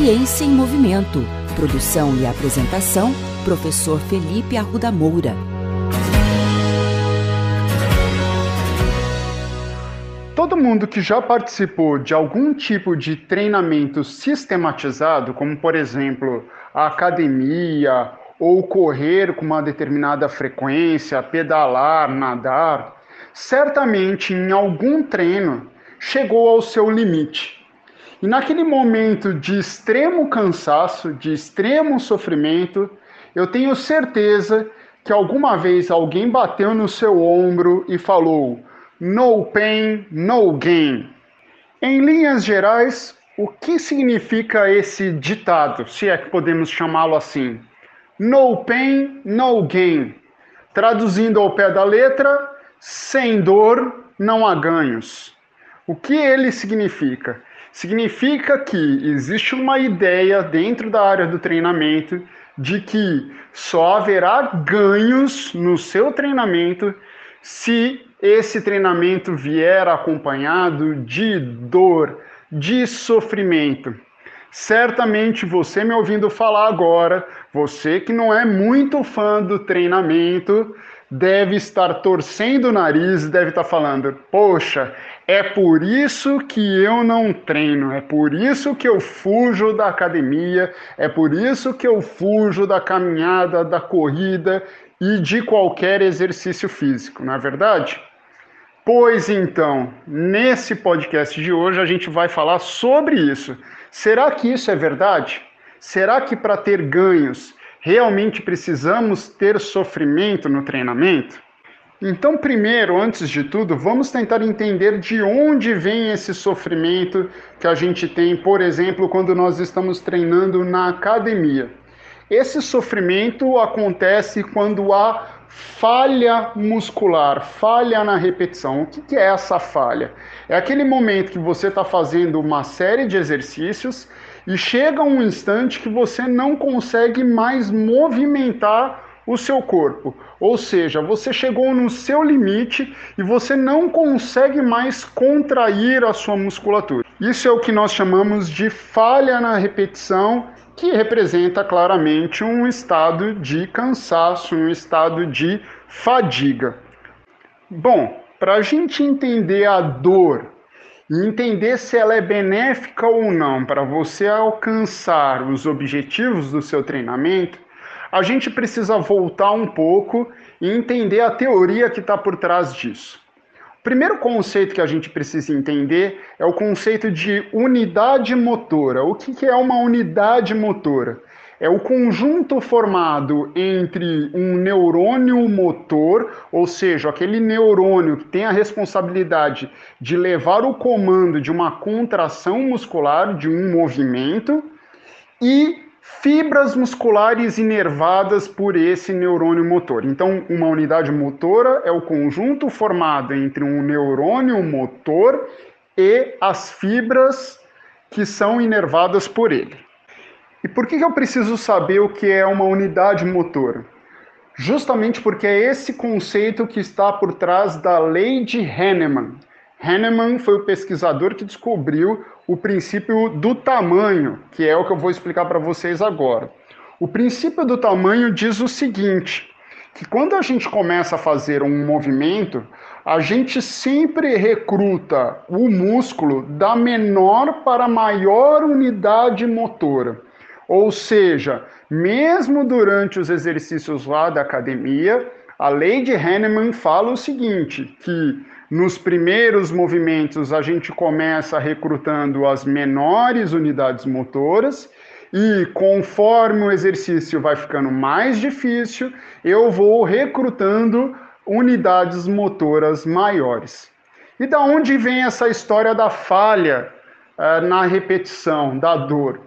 Ciência em Movimento. Produção e apresentação, professor Felipe Arruda Moura. Todo mundo que já participou de algum tipo de treinamento sistematizado, como por exemplo a academia ou correr com uma determinada frequência, pedalar, nadar, certamente em algum treino chegou ao seu limite. E naquele momento de extremo cansaço, de extremo sofrimento, eu tenho certeza que alguma vez alguém bateu no seu ombro e falou: No pain, no gain. Em linhas gerais, o que significa esse ditado, se é que podemos chamá-lo assim? No pain, no gain. Traduzindo ao pé da letra, sem dor não há ganhos. O que ele significa? Significa que existe uma ideia dentro da área do treinamento de que só haverá ganhos no seu treinamento se esse treinamento vier acompanhado de dor, de sofrimento. Certamente você me ouvindo falar agora, você que não é muito fã do treinamento, deve estar torcendo o nariz deve estar falando: Poxa, é por isso que eu não treino, é por isso que eu fujo da academia, é por isso que eu fujo da caminhada, da corrida e de qualquer exercício físico, não é verdade? Pois então, nesse podcast de hoje a gente vai falar sobre isso. Será que isso é verdade? Será que para ter ganhos realmente precisamos ter sofrimento no treinamento? Então, primeiro, antes de tudo, vamos tentar entender de onde vem esse sofrimento que a gente tem, por exemplo, quando nós estamos treinando na academia. Esse sofrimento acontece quando há falha muscular, falha na repetição. O que é essa falha? É aquele momento que você está fazendo uma série de exercícios e chega um instante que você não consegue mais movimentar o seu corpo. Ou seja, você chegou no seu limite e você não consegue mais contrair a sua musculatura. Isso é o que nós chamamos de falha na repetição que representa claramente um estado de cansaço, um estado de fadiga. Bom, para a gente entender a dor e entender se ela é benéfica ou não para você alcançar os objetivos do seu treinamento, a gente precisa voltar um pouco e entender a teoria que está por trás disso. O primeiro conceito que a gente precisa entender é o conceito de unidade motora. O que é uma unidade motora? É o conjunto formado entre um neurônio motor, ou seja, aquele neurônio que tem a responsabilidade de levar o comando de uma contração muscular, de um movimento, e fibras musculares inervadas por esse neurônio motor. Então, uma unidade motora é o conjunto formado entre um neurônio motor e as fibras que são inervadas por ele. E por que eu preciso saber o que é uma unidade motora? Justamente porque é esse conceito que está por trás da lei de Hahnemann. Hahnemann foi o pesquisador que descobriu o princípio do tamanho, que é o que eu vou explicar para vocês agora. O princípio do tamanho diz o seguinte: que quando a gente começa a fazer um movimento, a gente sempre recruta o músculo da menor para maior unidade motora. Ou seja, mesmo durante os exercícios lá da academia, a lei de Hahnemann fala o seguinte, que nos primeiros movimentos, a gente começa recrutando as menores unidades motoras e conforme o exercício vai ficando mais difícil, eu vou recrutando unidades motoras maiores. E da onde vem essa história da falha uh, na repetição, da dor?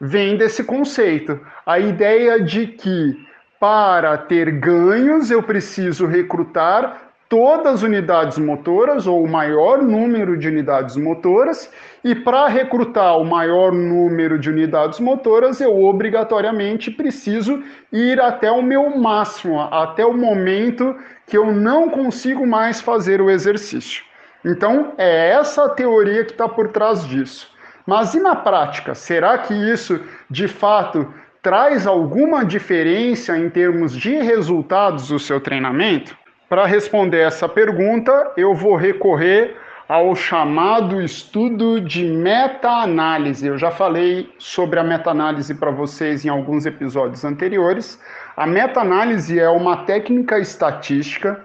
Vem desse conceito, a ideia de que para ter ganhos eu preciso recrutar todas as unidades motoras ou o maior número de unidades motoras, e para recrutar o maior número de unidades motoras, eu obrigatoriamente preciso ir até o meu máximo, até o momento que eu não consigo mais fazer o exercício. Então, é essa a teoria que está por trás disso. Mas e na prática? Será que isso de fato traz alguma diferença em termos de resultados do seu treinamento? Para responder essa pergunta, eu vou recorrer ao chamado estudo de meta-análise. Eu já falei sobre a meta-análise para vocês em alguns episódios anteriores. A meta-análise é uma técnica estatística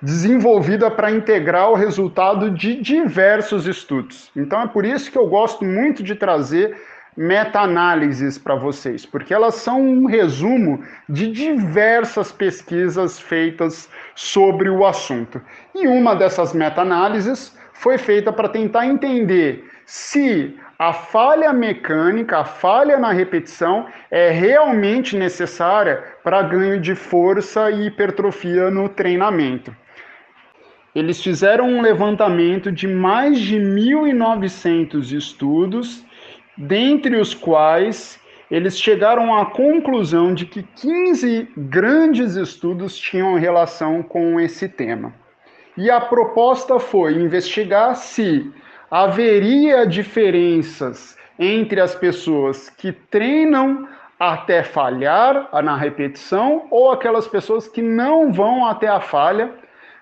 desenvolvida para integrar o resultado de diversos estudos. Então é por isso que eu gosto muito de trazer meta-análises para vocês, porque elas são um resumo de diversas pesquisas feitas sobre o assunto. E uma dessas meta-análises foi feita para tentar entender se a falha mecânica, a falha na repetição, é realmente necessária para ganho de força e hipertrofia no treinamento. Eles fizeram um levantamento de mais de 1.900 estudos dentre os quais eles chegaram à conclusão de que 15 grandes estudos tinham relação com esse tema. E a proposta foi investigar se haveria diferenças entre as pessoas que treinam até falhar na repetição ou aquelas pessoas que não vão até a falha,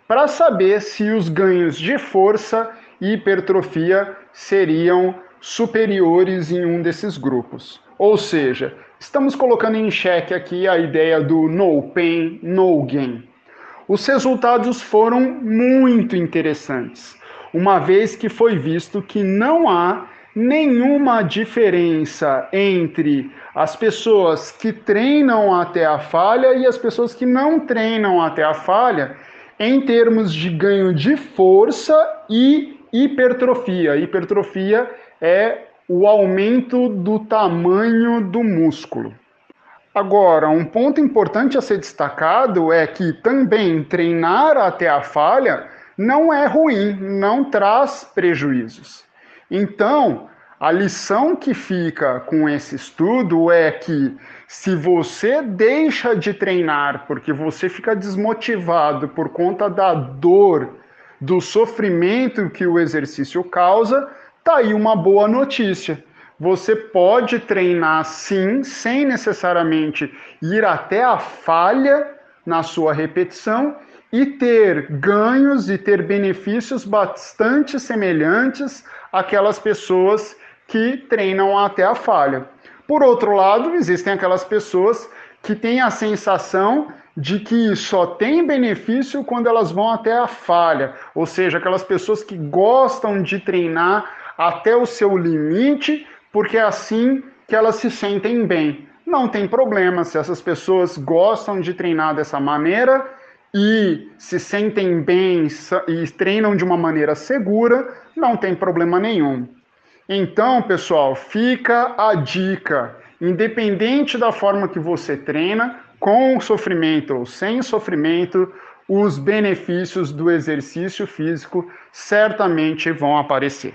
para saber se os ganhos de força e hipertrofia seriam superiores em um desses grupos. Ou seja, estamos colocando em xeque aqui a ideia do no pain, no gain. Os resultados foram muito interessantes, uma vez que foi visto que não há nenhuma diferença entre as pessoas que treinam até a falha e as pessoas que não treinam até a falha em termos de ganho de força e hipertrofia. Hipertrofia é o aumento do tamanho do músculo. Agora, um ponto importante a ser destacado é que também treinar até a falha não é ruim, não traz prejuízos. Então, a lição que fica com esse estudo é que se você deixa de treinar porque você fica desmotivado por conta da dor, do sofrimento que o exercício causa, Tá aí uma boa notícia. Você pode treinar sim, sem necessariamente ir até a falha na sua repetição e ter ganhos e ter benefícios bastante semelhantes àquelas pessoas que treinam até a falha. Por outro lado, existem aquelas pessoas que têm a sensação de que só tem benefício quando elas vão até a falha, ou seja, aquelas pessoas que gostam de treinar até o seu limite, porque é assim que elas se sentem bem. Não tem problema se essas pessoas gostam de treinar dessa maneira e se sentem bem e treinam de uma maneira segura, não tem problema nenhum. Então, pessoal, fica a dica. Independente da forma que você treina, com sofrimento ou sem sofrimento, os benefícios do exercício físico certamente vão aparecer.